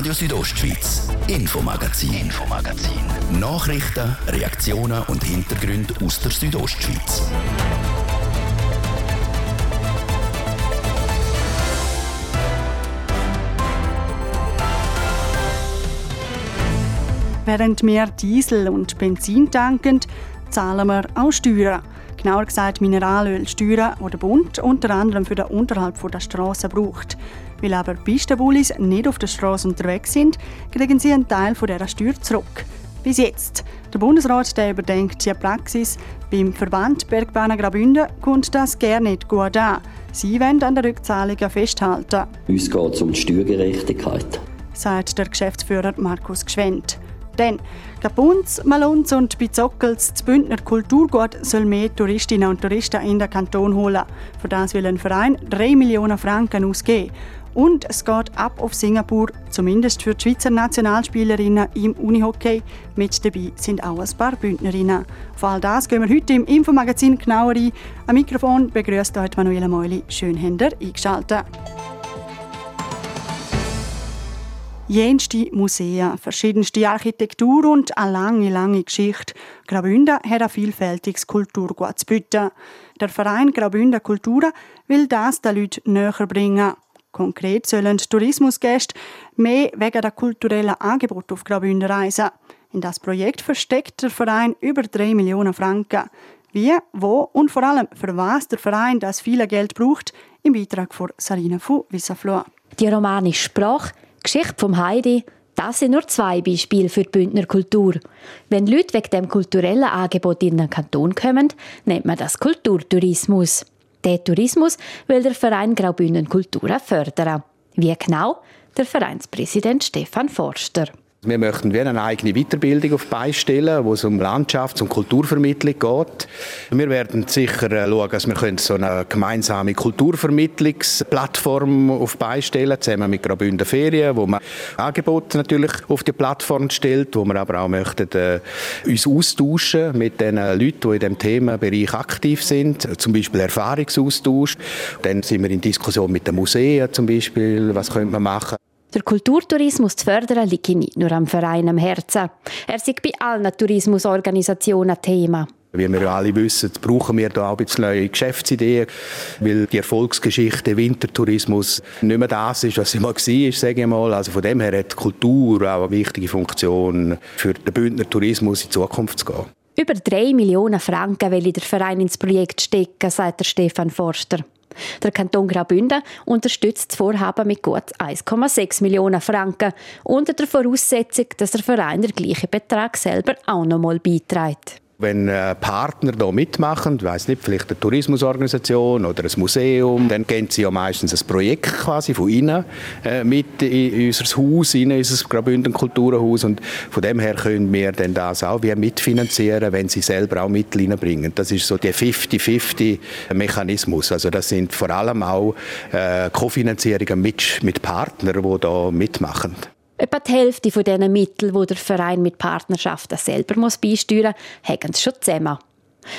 Radio Südostschweiz, Infomagazin, Infomagazin. Nachrichten, Reaktionen und Hintergründe aus der Südostschweiz. Während wir Diesel und Benzin tanken, zahlen wir auch Steuern. Genauer gesagt Mineralölsteuern, die der Bund unter anderem für den Unterhalt der Straßen braucht. Weil aber Pistenbullis nicht auf der Straße unterwegs sind, kriegen sie einen Teil dieser Steuer zurück. Bis jetzt. Der Bundesrat der überdenkt die Praxis. Beim Verband Bergbahnen Graubünden kommt das gerne nicht gut an. Sie wollen an den Rückzahlungen festhalten. Uns geht es um die Steuergerechtigkeit, sagt der Geschäftsführer Markus Gschwendt. Denn Kapunz, Malunz und Bizockels, das Bündner Kulturgut, soll mehr Touristinnen und Touristen in den Kanton holen. Für das will ein Verein 3 Millionen Franken ausgeben. Und es geht ab auf Singapur, zumindest für die Schweizer Nationalspielerinnen im Unihockey. Mit dabei sind auch ein paar Bündnerinnen. Auf all das gehen wir heute im Infomagazin genauer ein. Am Mikrofon begrüßt heute Manuela Meuli. Schön, habt eingeschaltet. jenste Museen, verschiedenste Architektur und eine lange, lange Geschichte. Graubünden hat ein vielfältiges Kulturgut zu bieten. Der Verein Graubünden Kultur will das den Leuten näher bringen. Konkret sollen Tourismusgäste mehr wegen der kulturellen Angebote auf Graubünden reisen. In das Projekt versteckt der Verein über 3 Millionen Franken. Wie, wo und vor allem für was der Verein das viele Geld braucht, im Beitrag von Sarina von Wissaflor. Die romanische Sprache Geschichte vom Heidi, das sind nur zwei Beispiele für die Bündner Kultur. Wenn Leute wegen dem kulturellen Angebot in den Kanton kommen, nennt man das Kulturtourismus. Der Tourismus will der Verein Graubünden Kultur fördern. Wie genau? Der Vereinspräsident Stefan Forster. Wir möchten wie eine eigene Weiterbildung auf beistellen, wo es um Landschafts- und Kulturvermittlung geht. Wir werden sicher äh, schauen, dass wir so eine gemeinsame Kulturvermittlungsplattform auf beistellen, zusammen mit Graubünden Ferien, wo man Angebote natürlich auf die Plattform stellt, wo wir aber auch möchten äh, uns austauschen mit den Leuten, die in dem Themenbereich aktiv sind, zum Beispiel Erfahrungsaustausch. Dann sind wir in Diskussion mit den Museen zum Beispiel, was könnte man machen. Der Kulturtourismus zu fördern liegt nicht nur am Verein am Herzen. Er ist bei allen Tourismusorganisationen ein Thema. Wie wir ja alle wissen, brauchen wir da auch ein bisschen neue Geschäftsideen, weil die Erfolgsgeschichte Wintertourismus nicht mehr das ist, was sie mal war, sage ich mal. Also von dem her hat Kultur auch eine wichtige Funktion, für den Bündner Tourismus in Zukunft zu gehen. Über drei Millionen Franken will der Verein ins Projekt stecken, sagt der Stefan Forster. Der Kanton Graubünden unterstützt das Vorhaben mit gut 1,6 Millionen Franken unter der Voraussetzung, dass der Verein den gleichen Betrag selber auch noch mal beiträgt. Wenn äh, Partner da mitmachen, ich weiß nicht, vielleicht eine Tourismusorganisation oder ein Museum, dann gehen sie ja meistens ein Projekt quasi von ihnen äh, mit in unser Haus, in unser Graubünden Kulturhaus und von dem her können wir dann das auch wie mitfinanzieren, wenn sie selber auch Mittel reinbringen. Das ist so der 50-50 Mechanismus. Also das sind vor allem auch äh, Kofinanzierungen mit, mit Partnern, die da mitmachen. Etwa die Hälfte von diesen Mitteln, die der Verein mit Partnerschaften selber beisteuern muss, haben sie schon zusammen.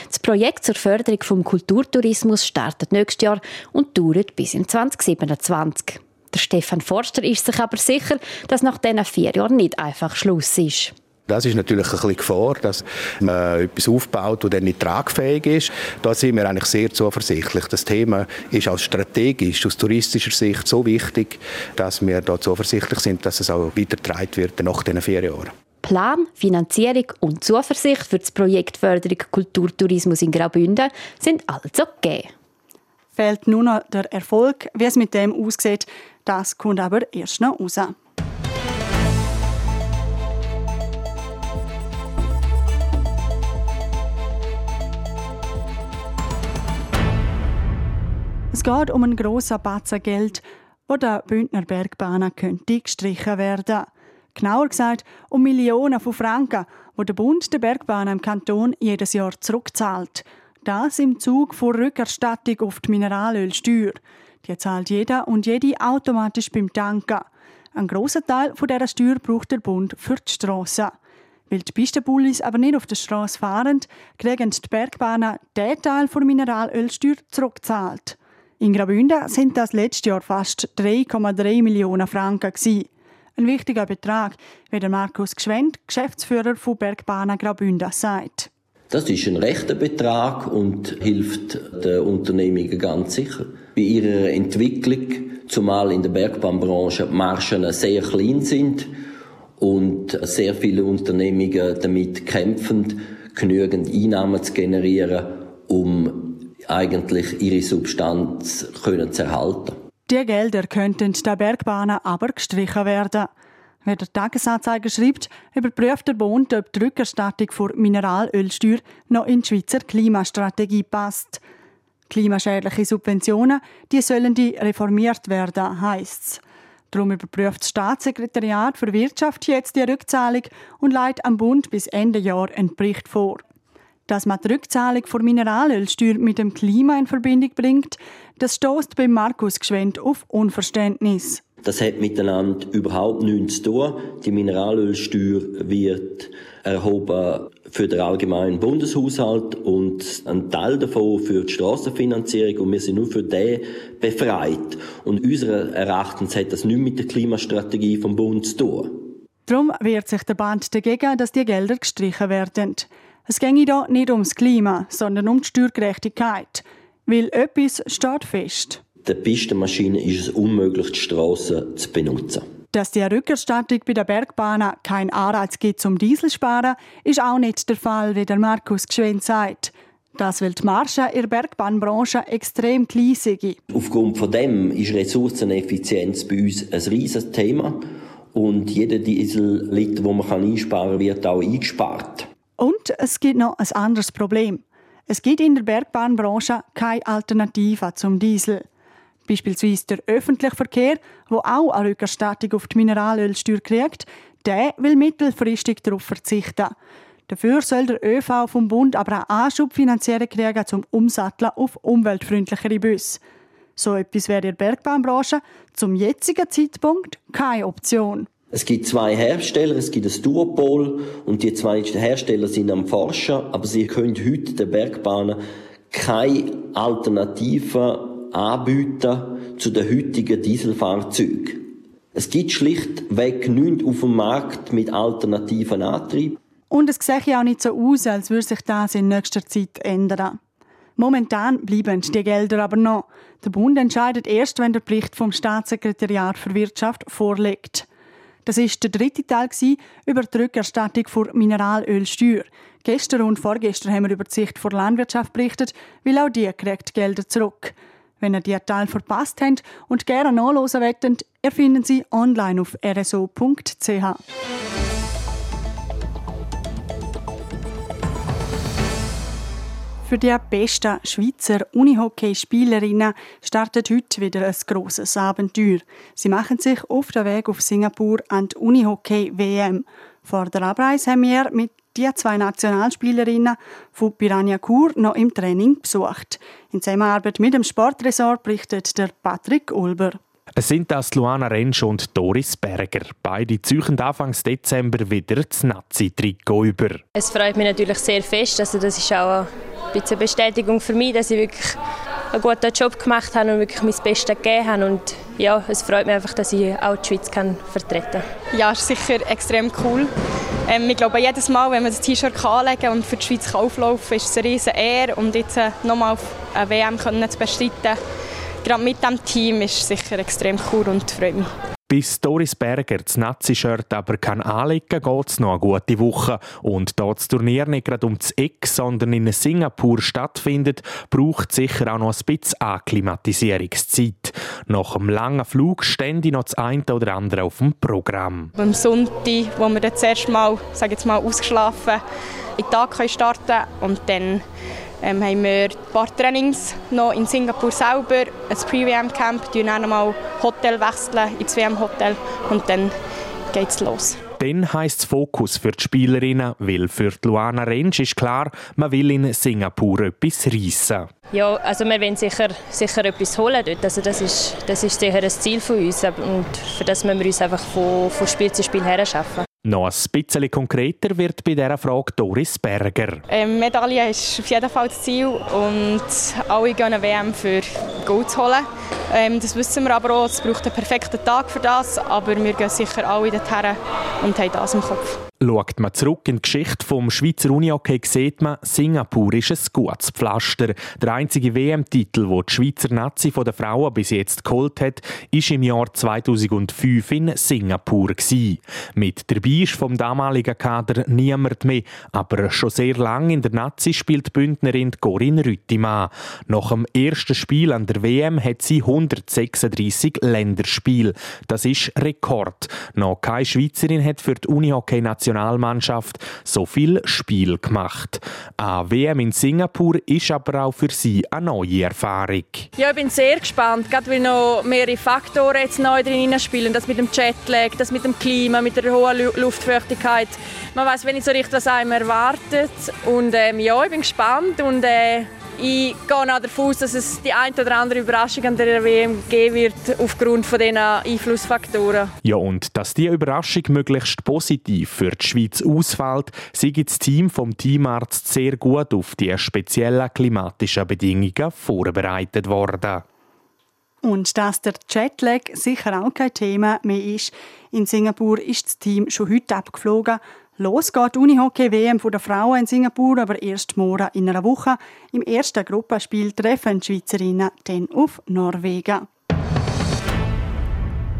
Das Projekt zur Förderung des Kulturtourismus startet nächstes Jahr und dauert bis in 2027. Der Stefan Forster ist sich aber sicher, dass nach diesen vier Jahren nicht einfach Schluss ist. Das ist natürlich ein bisschen Gefahr, dass man etwas aufbaut, das dann nicht tragfähig ist. Da sind wir eigentlich sehr zuversichtlich. Das Thema ist als strategisch, aus touristischer Sicht so wichtig, dass wir da zuversichtlich sind, dass es auch weitergetragen wird nach diesen vier Jahren. Plan, Finanzierung und Zuversicht für das Projekt Förderung Kulturtourismus in Graubünden sind also gegeben. Fehlt nur noch der Erfolg. Wie es mit dem aussieht, das kommt aber erst noch raus. Es geht um einen grossen Batzen Geld, wo der Bündner Bergbahnen könnte gestrichen werden. Genauer gesagt um Millionen von Franken, wo der Bund der Bergbahnen im Kanton jedes Jahr zurückzahlt. Das im Zug vor Rückerstattung auf die Mineralölsteuer. Die zahlt jeder und jede automatisch beim Tanken. Ein großer Teil von dieser Steuer braucht der Bund für die Strassen. Weil die Pistenbullis aber nicht auf der Straße fahren, kriegen die Bergbahnen diesen Teil der Mineralölsteuer zurückgezahlt. In Graubünden sind das letztes Jahr fast 3,3 Millionen Franken. Ein wichtiger Betrag, wie Markus Gschwend, Geschäftsführer von Bergbahnen Graubünden, sagt. Das ist ein rechter Betrag und hilft den Unternehmungen ganz sicher. Bei ihrer Entwicklung, zumal in der Bergbahnbranche die Margen sehr klein sind und sehr viele Unternehmungen damit kämpfen, genügend Einnahmen zu generieren, um eigentlich ihre Substanz können zu erhalten. Die Gelder könnten der Bergbahnen aber gestrichen werden. Wie der Tagesanzeiger schreibt, überprüft der Bund, ob die Rückerstattung für Mineralölsteuer noch in die Schweizer Klimastrategie passt. Klimaschädliche Subventionen, die sollen die reformiert werden, heisst es. Darum überprüft das Staatssekretariat für Wirtschaft jetzt die Rückzahlung und leitet am Bund bis Ende Jahr einen Bericht vor. Dass man die Rückzahlung von Mineralölsteuer mit dem Klima in Verbindung bringt, das stößt bei Markus Gschwend auf Unverständnis. Das hat miteinander überhaupt nichts zu tun. Die Mineralölsteuer wird erhoben für den allgemeinen Bundeshaushalt und ein Teil davon für die Strassenfinanzierung und wir sind nur für den befreit. Und unseres Erachtens hat das nichts mit der Klimastrategie vom Bund zu tun. Darum wehrt sich der Band dagegen, dass die Gelder gestrichen werden. Es ginge hier nicht ums Klima, sondern um die Steuergerechtigkeit. Weil etwas steht fest. Der Pistenmaschine ist es unmöglich, die Strassen zu benutzen. Dass die Rückerstattung bei der Bergbahn keinen Anreiz gibt zum Dieselsparen, ist auch nicht der Fall, wie der Markus Gschwend sagt. Das weil die Marge in der Bergbahnbranche extrem klein sind. Aufgrund von dem ist Ressourceneffizienz bei uns ein riesiges Thema. Und jeder Dieselliter, den man einsparen kann, wird auch eingespart. Und es gibt noch ein anderes Problem. Es gibt in der Bergbahnbranche keine Alternative zum Diesel. Beispielsweise der öffentliche Verkehr, wo auch eine Rückerstattung auf die Mineralölsteuer kriegt, der will mittelfristig darauf verzichten. Dafür soll der ÖV vom Bund aber auch Anschub finanzieren kriegen zum Umsatteln auf umweltfreundlichere Busse. So etwas wäre in der Bergbahnbranche zum jetzigen Zeitpunkt keine Option. Es gibt zwei Hersteller, es gibt ein Duopol und die zwei Hersteller sind am Forschen, aber sie können heute den Bergbahnen keine Alternative anbieten zu den heutigen Dieselfahrzeugen. Es gibt schlichtweg nichts auf dem Markt mit alternativen Antrieb. Und es sieht auch nicht so aus, als würde sich das in nächster Zeit ändern. Momentan bleiben die Gelder aber noch. Der Bund entscheidet erst, wenn der Bericht vom Staatssekretariat für Wirtschaft vorliegt. Das ist der dritte Teil über die Rückerstattung für Mineralölsteuer. Gestern und vorgestern haben wir über die Sicht der Landwirtschaft berichtet, weil auch die kriegt Gelder zurück. Wenn ihr diesen Teil verpasst habt und gerne nachlesen wollt, erfinden Sie online auf rso.ch. Für die besten Schweizer Unihockey-Spielerinnen startet heute wieder ein grosses Abenteuer. Sie machen sich auf den Weg auf Singapur an die Unihockey-WM. Vor der Abreise haben wir mit die zwei Nationalspielerinnen von Piranha Kur noch im Training besucht. In Zusammenarbeit mit dem Sportresort berichtet der Patrick Ulber. Es sind das Luana Rentsch und Doris Berger. Beide züchen Anfang Dezember wieder das Nazi-Trikot über. Es freut mich natürlich sehr fest. Also das ist auch ein bisschen Bestätigung für mich, dass ich wirklich einen guten Job gemacht habe und wirklich mein Bestes gegeben habe. Und ja, es freut mich einfach, dass ich auch die Schweiz kann vertreten kann. Ja, es ist sicher extrem cool. Ähm, ich glaube, jedes Mal, wenn man das T-Shirt anlegen und für die Schweiz auflaufen kann, ist es eine riesen Ehre. Und jetzt äh, nochmal auf eine WM können zu bestreiten, gerade mit diesem Team, ist sicher extrem cool und freut mich. Bis Doris Berger das Nazi-Shirt aber kann anlegen kann, geht es noch eine gute Woche. Und da das Turnier nicht gerade um das Eck, sondern in Singapur stattfindet, braucht es sicher auch noch ein bisschen Akklimatisierungszeit. Nach einem langen Flug stände noch das eine oder andere auf dem Programm. Am Sonntag, wo wir dann zuerst mal, sage jetzt mal, ausgeschlafen in den Tag starten können und dann ähm, haben wir ein paar Trainings noch in Singapur selber, ein Pre-WM-Camp, dann nochmal Hotel wechseln ins WM-Hotel und dann geht's los. Dann heisst es Fokus für die Spielerinnen, weil für die Luana Rentsch ist klar, man will in Singapur etwas reissen. Ja, also wir wollen sicher, sicher etwas holen dort. Also das ist, das ist sicher ein Ziel von uns und für das müssen wir uns einfach von, von Spiel zu Spiel her schaffen. Noch ein bisschen konkreter wird bei dieser Frage Doris Berger. Ähm, Medaille ist auf jeden Fall das Ziel und alle gehen eine WM für Gold zu holen. Ähm, das wissen wir aber auch, es braucht einen perfekten Tag für das, aber wir gehen sicher alle dorthin und haben das im Kopf. Schaut man zurück in die Geschichte vom Schweizer Unihockey, sieht man, Singapur ist ein gutes Pflaster. Der einzige WM-Titel, den die Schweizer Nazi von der Frauen bis jetzt geholt hat, ist im Jahr 2005 in Singapur. Mit dabei ist vom damaligen Kader niemand mehr, aber schon sehr lange in der Nazi spielt die Bündnerin Corinne Rüttimann. Nach dem ersten Spiel an der WM hat sie 136 Länderspiele. Das ist Rekord. Noch keine Schweizerin hat für die Unihockey-Nation Nationalmannschaft so viel Spiel gemacht. Eine WM in Singapur ist aber auch für sie eine neue Erfahrung. Ja, ich bin sehr gespannt, gerade weil noch mehrere Faktoren jetzt neu drin spielen. Das mit dem Jetlag, das mit dem Klima, mit der hohen Luftfeuchtigkeit. Man weiß wenig so richtig, was einem erwartet. Und ähm, ja, ich bin gespannt und äh, ich gehe auch davon aus, dass es die eine oder andere Überraschung an der WM geben wird, aufgrund von diesen Einflussfaktoren. Ja, und dass diese Überraschung möglichst positiv für die Schweiz ausfällt, sei das Team vom Teamarzt sehr gut auf die speziellen klimatischen Bedingungen vorbereitet worden. Und dass der Jetlag sicher auch kein Thema mehr ist. In Singapur ist das Team schon heute abgeflogen. Los geht Unihockey-WM der Frauen in Singapur aber erst morgen in einer Woche. Im ersten Gruppenspiel treffen die Schweizerinnen dann auf Norwegen.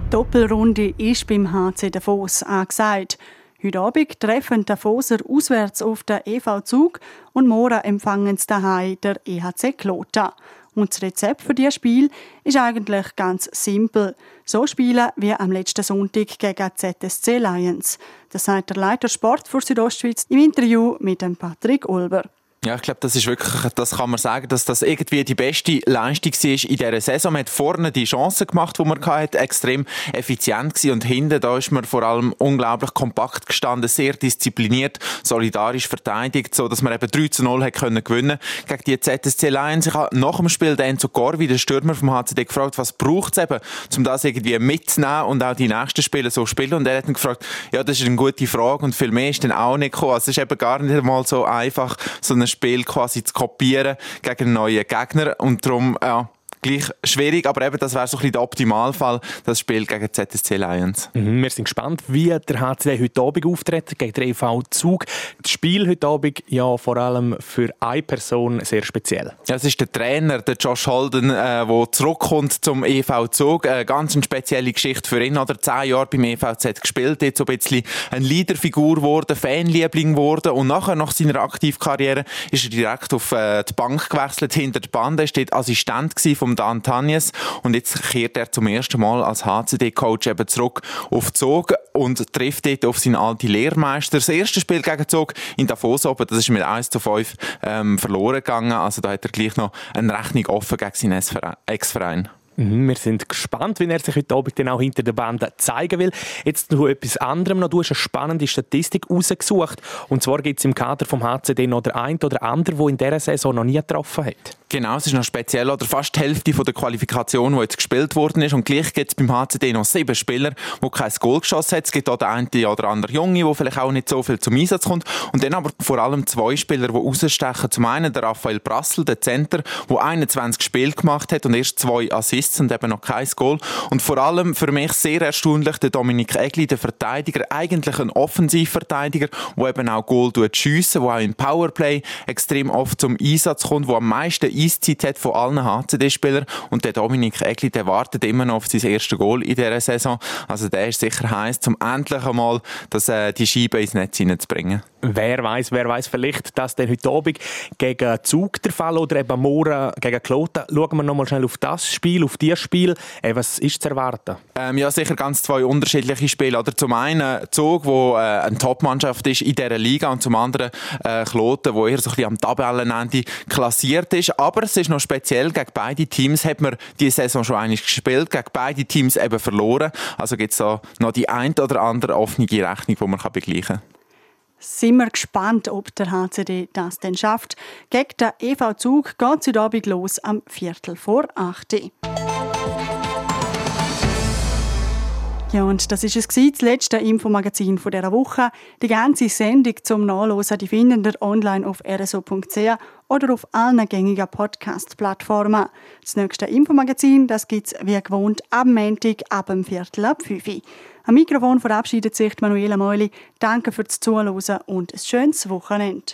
Die Doppelrunde ist beim HC Davos angesagt. Heute Abend treffen Davoser auswärts auf den EV Zug und morgen empfangen sie daheim der EHC Klota. Und das Rezept für dieses Spiel ist eigentlich ganz simpel. So spielen wie am letzten Sonntag gegen ZSC Lions. Das sagt der Leiter Sport für Südostschweiz im Interview mit Patrick Ulber. Ja, ich glaube, das ist wirklich, das kann man sagen, dass das irgendwie die beste Leistung war in dieser Saison. Man hat vorne die Chancen gemacht, die man hatte, extrem effizient gewesen. und hinten, da ist man vor allem unglaublich kompakt gestanden, sehr diszipliniert, solidarisch verteidigt, so dass man eben 3 zu 0 hat können gewinnen gegen die ZSC Lions. Ich habe nach dem Spiel den Enzo Corvi, der Stürmer vom HCD, gefragt, was braucht es eben, um das irgendwie mitzunehmen und auch die nächsten Spiele so spielen. Und er hat dann gefragt, ja, das ist eine gute Frage und viel mehr ist dann auch nicht gekommen. Also es ist eben gar nicht mal so einfach, so eine Spiel quasi zu kopieren gegen einen neuen Gegner. Und darum, ja, gleich schwierig, aber eben, das wäre so ein bisschen der Optimalfall, das Spiel gegen ZSC Lions. Mhm, wir sind gespannt, wie der HCD heute Abend auftritt gegen den EV Zug. Das Spiel heute Abend ja vor allem für eine Person sehr speziell. Ja, es ist der Trainer, der Josh Holden, der äh, zurückkommt zum EV Zug. Eine ganz eine spezielle Geschichte für ihn. Oder zehn Jahre beim EVZ gespielt, jetzt so ein bisschen eine Leaderfigur geworden, Fanliebling geworden und nachher, nach seiner Aktivkarriere, ist er direkt auf äh, die Bank gewechselt, hinter der Bande, ist dort Assistent vom vom Dan Tanjes und jetzt kehrt er zum ersten Mal als HCD-Coach eben zurück auf Zog und trifft dort auf seinen alten Lehrmeister. Das erste Spiel gegen Zog in Davos oben, das ist mit 1 zu 5 ähm, verloren gegangen, also da hat er gleich noch eine Rechnung offen gegen seinen Ex-Verein. Mhm, wir sind gespannt, wie er sich heute Abend dann auch hinter der Bande zeigen will. Jetzt noch etwas anderem noch. Du hast eine spannende Statistik rausgesucht. Und zwar gibt es im Kader vom HCD noch der ein oder andere, der in dieser Saison noch nie getroffen hat. Genau, es ist noch speziell. Oder fast die Hälfte von der Qualifikation, die jetzt gespielt worden ist. Und gleich gibt es beim HCD noch sieben Spieler, die kein Goal geschossen haben. Es gibt auch den einen oder anderen Junge, der vielleicht auch nicht so viel zum Einsatz kommt. Und dann aber vor allem zwei Spieler, die rausstechen. Zum einen der Raphael Brassel, der Center, der 21 Spiele gemacht hat und erst zwei Assists und eben noch kein Goal. Und vor allem für mich sehr erstaunlich der Dominik Egli, der Verteidiger, eigentlich ein Offensivverteidiger, der eben auch Goal schiessen, der auch im Powerplay extrem oft zum Einsatz kommt, der am meisten Eiszeit hat von allen HCD-Spielern. Und der Dominik Egli, der wartet immer noch auf sein erstes Goal in dieser Saison. Also der ist sicher heiß, zum endlich einmal das, äh, die Scheibe ins Netz hineinzubringen. Wer weiß, wer weiß vielleicht, dass dann heute Abend gegen Zug der Fall oder eben morgen gegen Kloten. Schauen wir nochmal schnell auf das Spiel, auf dieses Spiel. Äh, was ist zu erwarten? Ähm, ja, sicher ganz zwei unterschiedliche Spiele. Oder zum einen Zug, wo äh, eine Topmannschaft ist in dieser Liga und zum anderen äh, Kloten, wo eher so ein am Tabellenende klassiert ist. Aber es ist noch speziell, gegen beide Teams hat man die Saison schon einmal gespielt, gegen beide Teams eben verloren. Also gibt es da noch die ein oder andere offene Rechnung, die man begleichen kann sind wir gespannt, ob der HCD das denn schafft. Gegen den EV Zug geht es heute Abend los am Viertel vor 8 Uhr. Ja, und das ist es das letzte Infomagazin von dieser Woche. Die ganze Sendung zum Nachlesen, die finden ihr online auf rso.ch oder auf allen gängigen Podcast-Plattformen. Das nächste Infomagazin, das gibt's wie gewohnt am Montag ab dem Viertel ab 5 Uhr. Am Mikrofon verabschiedet sich Manuela Meuli. Danke fürs Zuhören und ein schönes Wochenende.